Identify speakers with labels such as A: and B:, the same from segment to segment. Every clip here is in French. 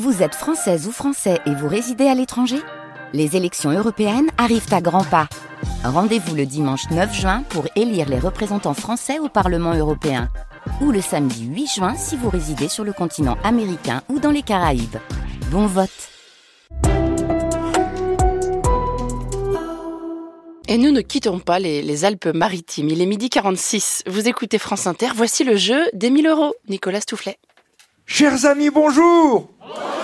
A: Vous êtes française ou français et vous résidez à l'étranger? Les élections européennes arrivent à grands pas. Rendez-vous le dimanche 9 juin pour élire les représentants français au Parlement européen. Ou le samedi 8 juin si vous résidez sur le continent américain ou dans les Caraïbes. Bon vote
B: Et nous ne quittons pas les, les Alpes-Maritimes. Il est midi 46. Vous écoutez France Inter. Voici le jeu des 1000 euros. Nicolas Stoufflet.
C: Chers amis, bonjour Whoa!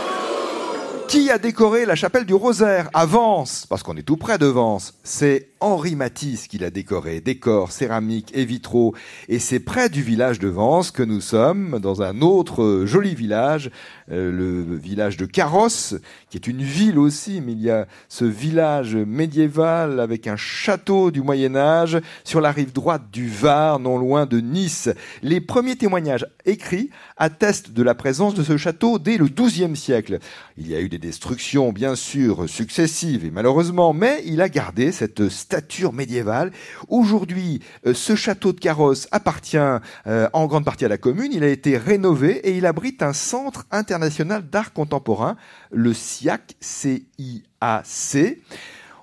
C: Qui a décoré la chapelle du Rosaire à Vence Parce qu'on est tout près de Vence. C'est Henri Matisse qui l'a décoré. Décor, céramique et vitraux. Et c'est près du village de Vence que nous sommes, dans un autre joli village, euh, le village de Carrosse, qui est une ville aussi, mais il y a ce village médiéval avec un château du Moyen Âge sur la rive droite du Var, non loin de Nice. Les premiers témoignages écrits attestent de la présence de ce château dès le XIIe siècle. Il y a eu des destructions, bien sûr, successives et malheureusement, mais il a gardé cette stature médiévale. Aujourd'hui, euh, ce château de Carrosse appartient euh, en grande partie à la commune. Il a été rénové et il abrite un centre international d'art contemporain, le SIAC, C-I-A-C.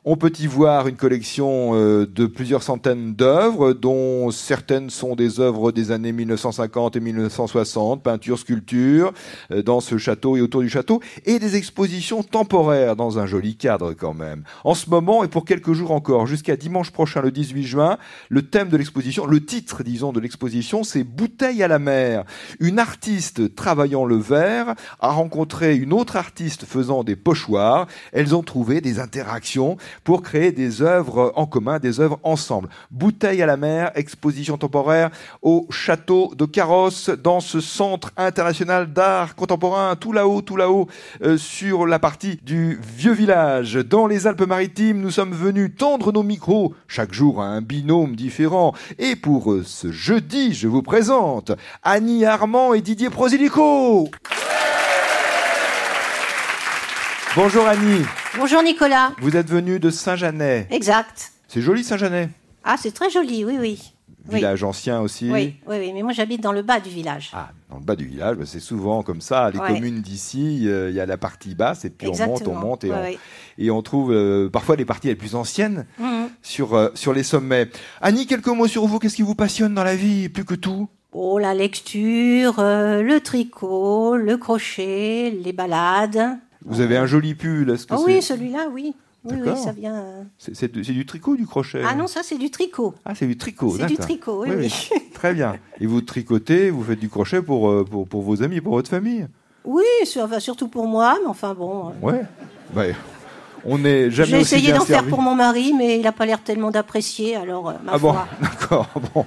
C: On peut y voir une collection euh, de plusieurs centaines d'œuvres, dont certaines sont des œuvres des années 1950 et 1960, peinture, sculpture, euh, dans ce château et autour du château, et des expositions temporaires dans un joli cadre quand même. En ce moment, et pour quelques jours encore, jusqu'à dimanche prochain, le 18 juin, le thème de l'exposition, le titre, disons, de l'exposition, c'est Bouteille à la mer. Une artiste travaillant le verre a rencontré une autre artiste faisant des pochoirs. Elles ont trouvé des interactions pour créer des œuvres en commun, des œuvres ensemble. Bouteille à la mer, exposition temporaire au château de Carrosse, dans ce centre international d'art contemporain, tout là-haut, tout là-haut, euh, sur la partie du vieux village. Dans les Alpes-Maritimes, nous sommes venus tendre nos micros, chaque jour à un binôme différent. Et pour euh, ce jeudi, je vous présente Annie Armand et Didier Prosilico. Bonjour Annie.
D: Bonjour Nicolas.
C: Vous êtes venu de Saint-Janet.
D: Exact.
C: C'est joli Saint-Janet.
D: Ah, c'est très joli, oui, oui. Oui.
C: Village ancien aussi.
D: Oui, oui, oui, mais moi j'habite dans le bas du village.
C: Ah, dans le bas du village, bah, c'est souvent comme ça. Les
D: Ouais.
C: communes d'ici, euh, il y a la partie basse et puis on monte, on monte et,
D: Ouais,
C: on, et on trouve euh, parfois les parties les plus anciennes
D: Mhm.
C: sur, euh, sur les sommets. Annie, quelques mots sur vous. Qu'est-ce qui vous passionne dans la vie plus que tout?
D: Oh, la lecture, le tricot, le crochet, les balades.
C: Vous avez un joli pull. Est-ce que
D: Ah
C: c'est
D: oui, celui-là, oui. Oui, oui, ça vient. euh.
C: c'est, du- c'est du tricot ou du crochet
D: Ah non, ça c'est du tricot.
C: Ah, c'est du tricot.
D: C'est du tricot, oui, oui.
C: Très bien. Et vous tricotez, vous faites du crochet pour, euh, pour, pour vos amis, pour votre famille?
D: Oui, sur- enfin, surtout pour moi, mais enfin bon. euh.
C: Ouais. Ouais. On n'est jamais
D: J'ai essayé d'en faire pour mon mari, mais il n'a pas l'air tellement d'apprécier, alors euh, ma
C: Ah bon, d'accord, bon.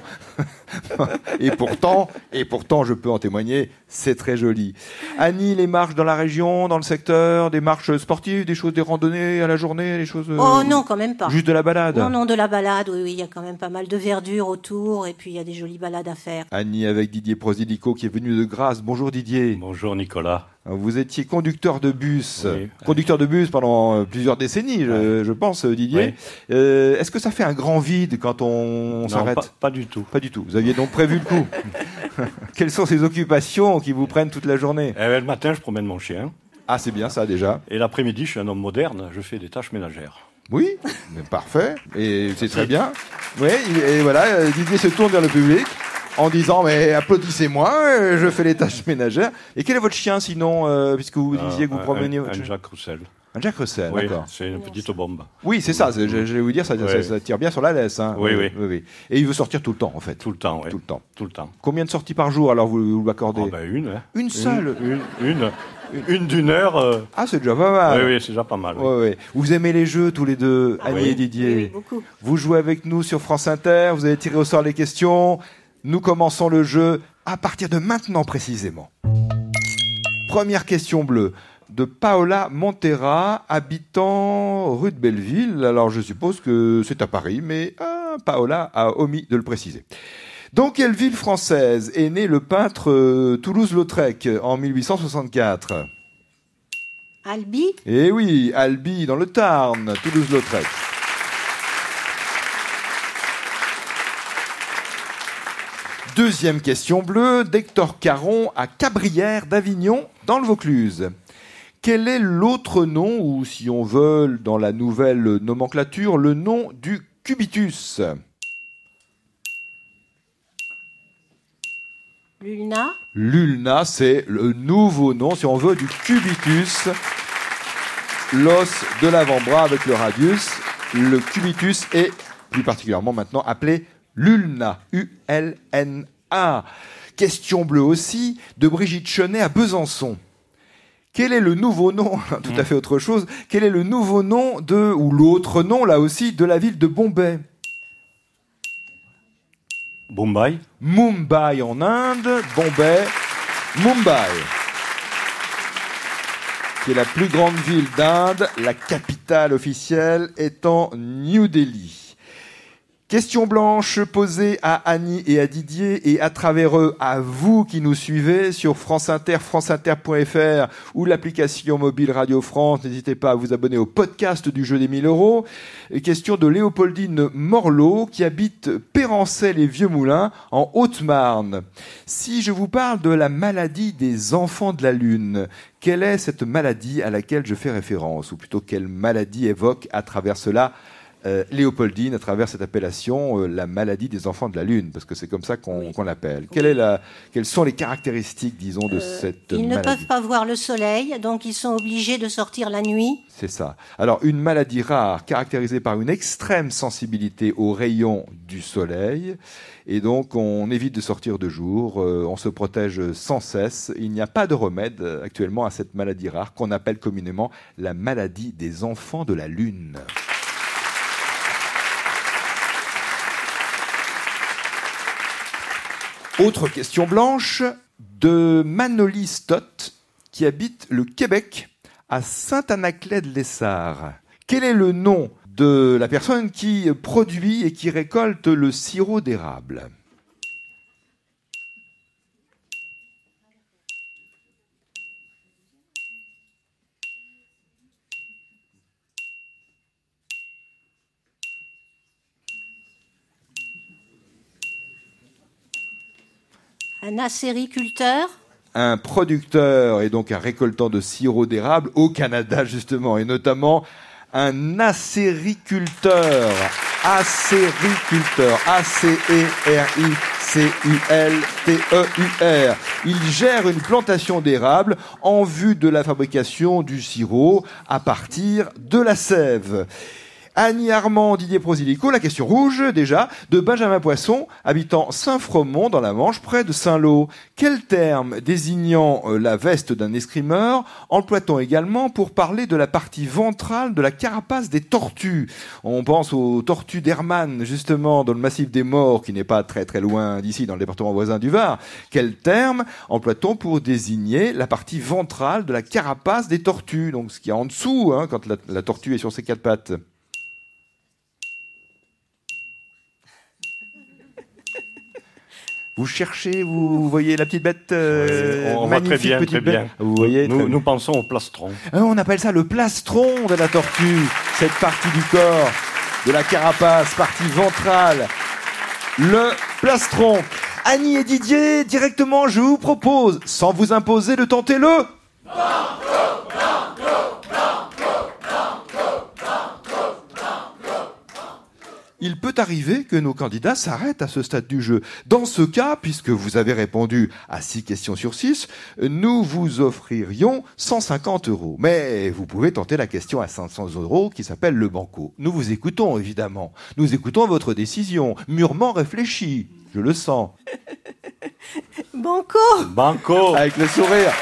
C: et pourtant, et pourtant, je peux en témoigner, c'est très joli. Annie, les marches dans la région, dans le secteur, des marches sportives, des choses, des randonnées à la journée, des choses. euh,
D: Oh non, quand même pas.
C: Juste de la balade.
D: Non, non, de la balade, oui, oui, il y a quand même pas mal de verdure autour, et puis il y a des jolies balades à faire.
C: Annie avec Didier Prosilico qui est venu de Grasse. Bonjour Didier.
E: Bonjour Nicolas.
C: Vous étiez conducteur de bus,
E: Oui.
C: conducteur de bus pendant euh, plusieurs décennies, je, je pense, euh, Didier. Euh, Est-ce que ça fait un grand vide quand on, s'arrête
E: pas, pas du tout.
C: Pas du tout. Vous aviez donc prévu le coup. Quelles sont ces occupations qui vous prennent toute la journée
E: Eh ben, le matin, je promène mon chien.
C: Ah, c'est bien ça déjà.
E: Et l'après-midi, je suis un homme moderne. Je fais des tâches ménagères.
C: Oui, mais parfait. Et c'est très bien. Oui, et voilà, Didier se tourne vers le public en disant Mais applaudissez-moi, euh, je fais les tâches ménagères. Et quel est votre chien sinon, euh, puisque vous disiez que vous promeniez
E: un,
C: votre
E: un
C: chien
E: Jacques Roussel.
C: Un Jack Russell,
E: Oui,
C: d'accord.
E: c'est une petite bombe.
C: Oui, c'est ça, je, je vais vous dire, ça, ça-
E: Ouais.
C: ça tire bien sur la laisse. hein.
E: Oui, oui.
C: Et il veut sortir tout le temps, en fait.
E: Tout le temps, oui.
C: Tout le temps.
E: Tout le temps.
C: Combien de sorties par jour alors vous, vous m'accordez
E: Oh, ben, une, hein.
C: Une seule
E: Une, une, une, une d'une heure. euh,
C: Ah, c'est déjà pas mal.
E: oui, oui, c'est déjà pas mal. oui.
C: Vous aimez les jeux tous les deux,
D: Ah
C: Annie
E: oui.
C: et Didier
D: Oui, oui, beaucoup.
C: Vous jouez avec nous sur France Inter, vous avez tiré au sort les questions. Nous commençons le jeu à partir de maintenant précisément. Première question bleue de Paola Montera, habitant rue de Belleville. Alors je suppose que c'est à Paris, mais ah, Paola a omis de le préciser. Dans quelle ville française est né le peintre euh, Toulouse-Lautrec en 1864
D: Albi,
C: Eh oui, Albi dans le Tarn, Toulouse-Lautrec. Deuxième question bleue, d'Hector Caron à Cabrières d'Avignon, dans le Vaucluse. Quel est l'autre nom, ou si on veut, dans la nouvelle nomenclature, le nom du cubitus?
D: Lulna
C: L'ulna, c'est le nouveau nom, si on veut, du cubitus, l'os de l'avant-bras avec le radius. Le cubitus est plus particulièrement maintenant appelé l'ulna, U-L-N-A. Question bleue aussi de Brigitte Chenet à Besançon. Quel est le nouveau nom, tout à fait autre chose, quel est le nouveau nom de, ou l'autre nom là aussi, de la ville de Bombay?
E: Bombay.
C: Mumbai en Inde, Bombay, Mumbai, qui est la plus grande ville d'Inde, la capitale officielle étant New Delhi. Question blanche posée à Annie et à Didier et à travers eux à vous qui nous suivez sur France Inter, franceinter.fr ou l'application mobile Radio France. N'hésitez pas à vous abonner au podcast du jeu des 1000 euros. Question de Léopoldine Morlot qui habite Pérancel les Vieux Moulins en Haute-Marne. Si je vous parle de la maladie des enfants de la Lune, quelle est cette maladie à laquelle je fais référence Ou plutôt quelle maladie évoque à travers cela euh, Léopoldine à travers cette appellation euh, la maladie des enfants de la Lune, parce que c'est comme ça qu'on l'appelle. Quelle Quelles sont les caractéristiques, disons, de cette
D: Euh, Ils ne
C: maladie
D: peuvent pas voir le soleil, donc ils sont obligés de sortir la nuit.
C: C'est ça. Alors, une maladie rare caractérisée par une extrême sensibilité aux rayons du soleil. Et donc, on évite de sortir de jour, euh, on se protège sans cesse. Il n'y a pas de remède euh, actuellement à cette maladie rare qu'on appelle communément la maladie des enfants de la Lune. Autre question blanche de Manoli Stott qui habite le Québec à Saint-Anaclet-de-Lessard. Quel est le nom de la personne qui produit et qui récolte le sirop d'érable?
D: Un acériculteur,
C: un producteur et donc un récoltant de sirop d'érable au Canada justement et notamment un acériculteur. Acériculteur. A C E il gère une plantation d'érable en vue de la fabrication du sirop à partir de la sève Annie Armand, Didier Prosilico, la question rouge déjà, de Benjamin Poisson, habitant Saint-Fromont dans la Manche, près de Saint-Lô. Quel terme désignant euh, la veste d'un escrimeur emploie-t-on également pour parler de la partie ventrale de la carapace des tortues? On pense aux tortues d'Hermann, justement, dans le massif des morts, qui n'est pas très très loin d'ici, dans le département voisin du Var. Quel terme emploie-t-on pour désigner la partie ventrale de la carapace des tortues? Donc ce qui est en dessous, hein, quand la, la tortue est sur ses quatre pattes. Vous cherchez, vous voyez la petite bête euh,
E: on voit
C: magnifique
E: très bien,
C: petite
E: très
C: bête.
E: bien.
C: Vous voyez
E: Nous,
C: très
E: nous pensons au plastron.
C: Hein, on appelle ça le plastron de la tortue, cette partie du corps, de la carapace, partie ventrale. Le plastron. Annie et Didier, directement, je vous propose, sans vous imposer, de tenter le. Il peut arriver que nos candidats s'arrêtent à ce stade du jeu. Dans ce cas, puisque vous avez répondu à 6 questions sur 6, nous vous offririons 150 euros. Mais vous pouvez tenter la question à 500 euros qui s'appelle le banco. Nous vous écoutons, évidemment. Nous écoutons votre décision, mûrement réfléchie. Je le sens.
D: Banco
E: Banco
C: Avec le sourire.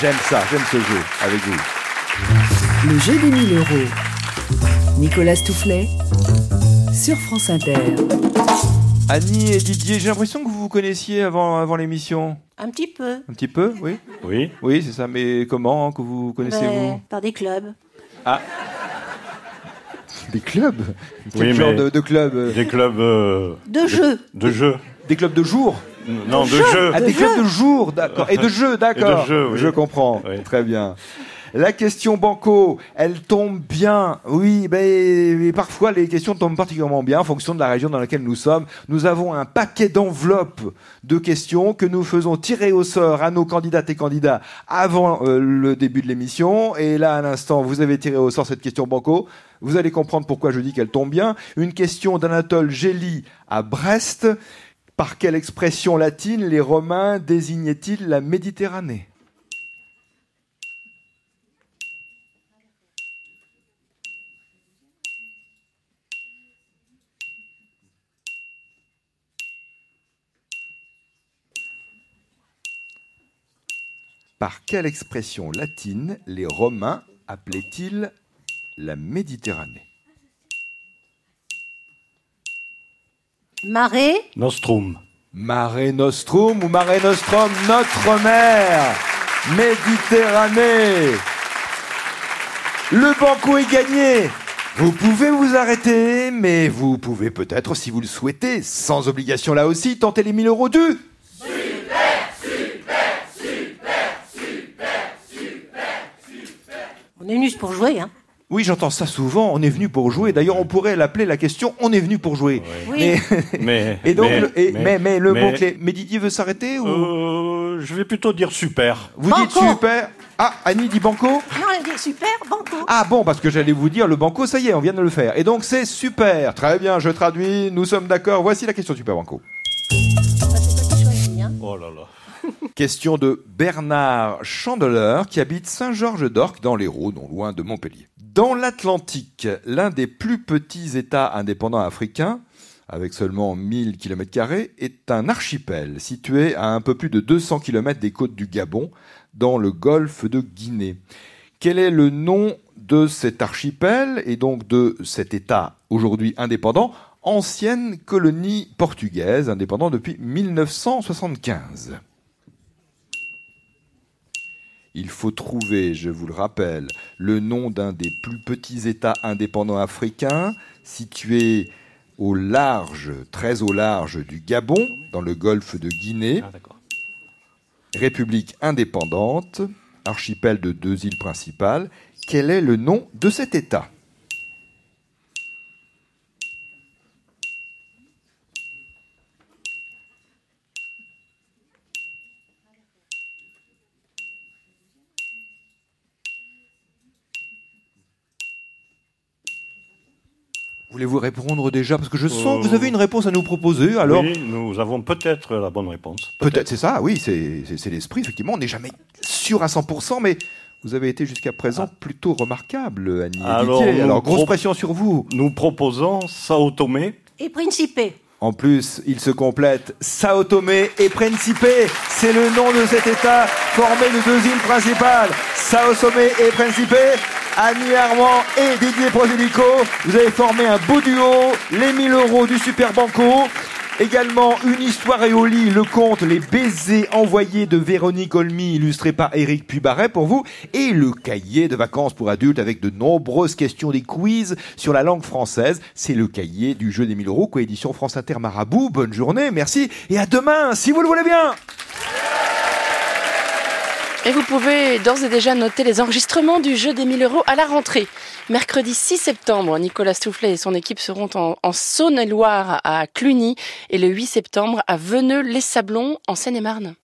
C: J'aime ça, j'aime ce jeu avec vous.
F: Le jeu des 1000 euros. Nicolas Toufflet sur France Inter.
C: Annie et Didier, j'ai l'impression que vous vous connaissiez avant, avant l'émission.
D: Un petit peu.
C: Un petit peu, oui
E: Oui.
C: Oui, c'est ça. Mais comment que vous connaissez-vous
D: Ben, par des clubs.
C: Des clubs Quel
E: Oui,
C: genre
E: mais-
C: de, de clubs euh,
E: Des clubs euh,
D: De jeux.
E: de jeu.
C: Des clubs de jour
E: Non, de jeu.
C: Ah, des clubs de jour, d'accord. Et de jeux, d'accord.
E: De jeux.
C: Je comprends.
E: Oui.
C: Très bien. La question banco, elle tombe bien. Oui, ben, parfois les questions tombent particulièrement bien en fonction de la région dans laquelle nous sommes. Nous avons un paquet d'enveloppes de questions que nous faisons tirer au sort à nos candidates et candidats avant euh, le début de l'émission. Et là, à l'instant, vous avez tiré au sort cette question banco. Vous allez comprendre pourquoi je dis qu'elle tombe bien. Une question d'Anatole Gély à Brest. Par quelle expression latine les Romains désignaient-ils la Méditerranée? Par quelle expression latine les Romains appelaient-ils la Méditerranée?
D: Marée,
E: Nostrum.
C: Mare Nostrum ou Mare Nostrum, notre mer, Méditerranée. Le banco est gagné. Vous pouvez vous arrêter, mais vous pouvez peut-être, si vous le souhaitez, sans obligation là aussi, tenter les 1000 euros du.
D: Est venus pour jouer. Hein.
C: Oui, j'entends ça souvent. On est venu pour jouer. D'ailleurs, on pourrait l'appeler la question "On est venu pour jouer".
D: Oui.
C: Mais,
E: Mais,
C: et donc,
E: mais,
C: le, et- mais, mais le
E: mais-
C: mot clé. Mais Didier veut s'arrêter ou?
E: Euh, je vais plutôt dire super.
C: vous
D: Banco.
C: dites super Ah, Annie dit banco?
D: Non, elle dit super, banco.
C: Ah bon, parce que j'allais vous dire le banco, ça y est, on vient de le faire. Et donc c'est super. Très bien, je traduis. Nous sommes d'accord. Voici la question super banco.
D: Choisis. Hein.
E: Oh là là.
C: Question de Bernard Chandeleur qui habite Saint-Georges-d'Orc dans l'Hérault, non loin de Montpellier. Dans l'Atlantique, l'un des plus petits États indépendants africains, avec seulement 1000 km, est un archipel situé à un peu plus de 200 km des côtes du Gabon, dans le golfe de Guinée. Quel est le nom de cet archipel et donc de cet État aujourd'hui indépendant, ancienne colonie portugaise, indépendant depuis 1975 il faut trouver, je vous le rappelle, le nom d'un des plus petits États indépendants africains, situé au large, très au large du Gabon, dans le golfe de Guinée,
E: Ah.
C: République indépendante, archipel de deux îles principales. Quel est le nom de cet État? Voulez-vous répondre déjà? Parce que je sens que vous avez une réponse à nous proposer. Alors,
E: Oui, nous avons peut-être la bonne réponse.
C: Peut-être, c'est ça, oui, c'est c'est- c'est l'esprit, effectivement. On n'est jamais sûr à 100%, mais vous avez été jusqu'à présent plutôt remarquable, Annie
E: Alors,
C: Alors, grosse
E: pro-
C: pression sur vous.
E: Nous proposons Sao Tomé.
D: Et Principe.
C: En plus, il se complète Sao Tomé et Principe. C'est le nom de cet État formé de deux îles principales, Sao Tomé et Principe. Annie Armand et Didier Proselico, vous avez formé un beau duo, les 1000 euros du Super Banco. Également, une histoire et le conte Les baisers envoyés de Véronique Olmy, illustré par Éric Pubaret pour vous, et le cahier de vacances pour adultes avec de nombreuses questions des quiz sur la langue française. C'est le cahier du jeu des 1000 euros, coédition France Inter Marabout. Bonne journée, merci, et à demain, si vous le voulez bien.
B: Et vous pouvez d'ores et déjà noter les enregistrements du jeu des 1000 euros à la rentrée. Mercredi 6 septembre, Nicolas Stoufflet et son équipe seront en, en Saône-et-Loire à Cluny et le 8 septembre à Veneux-les-Sablons en Seine-et-Marne.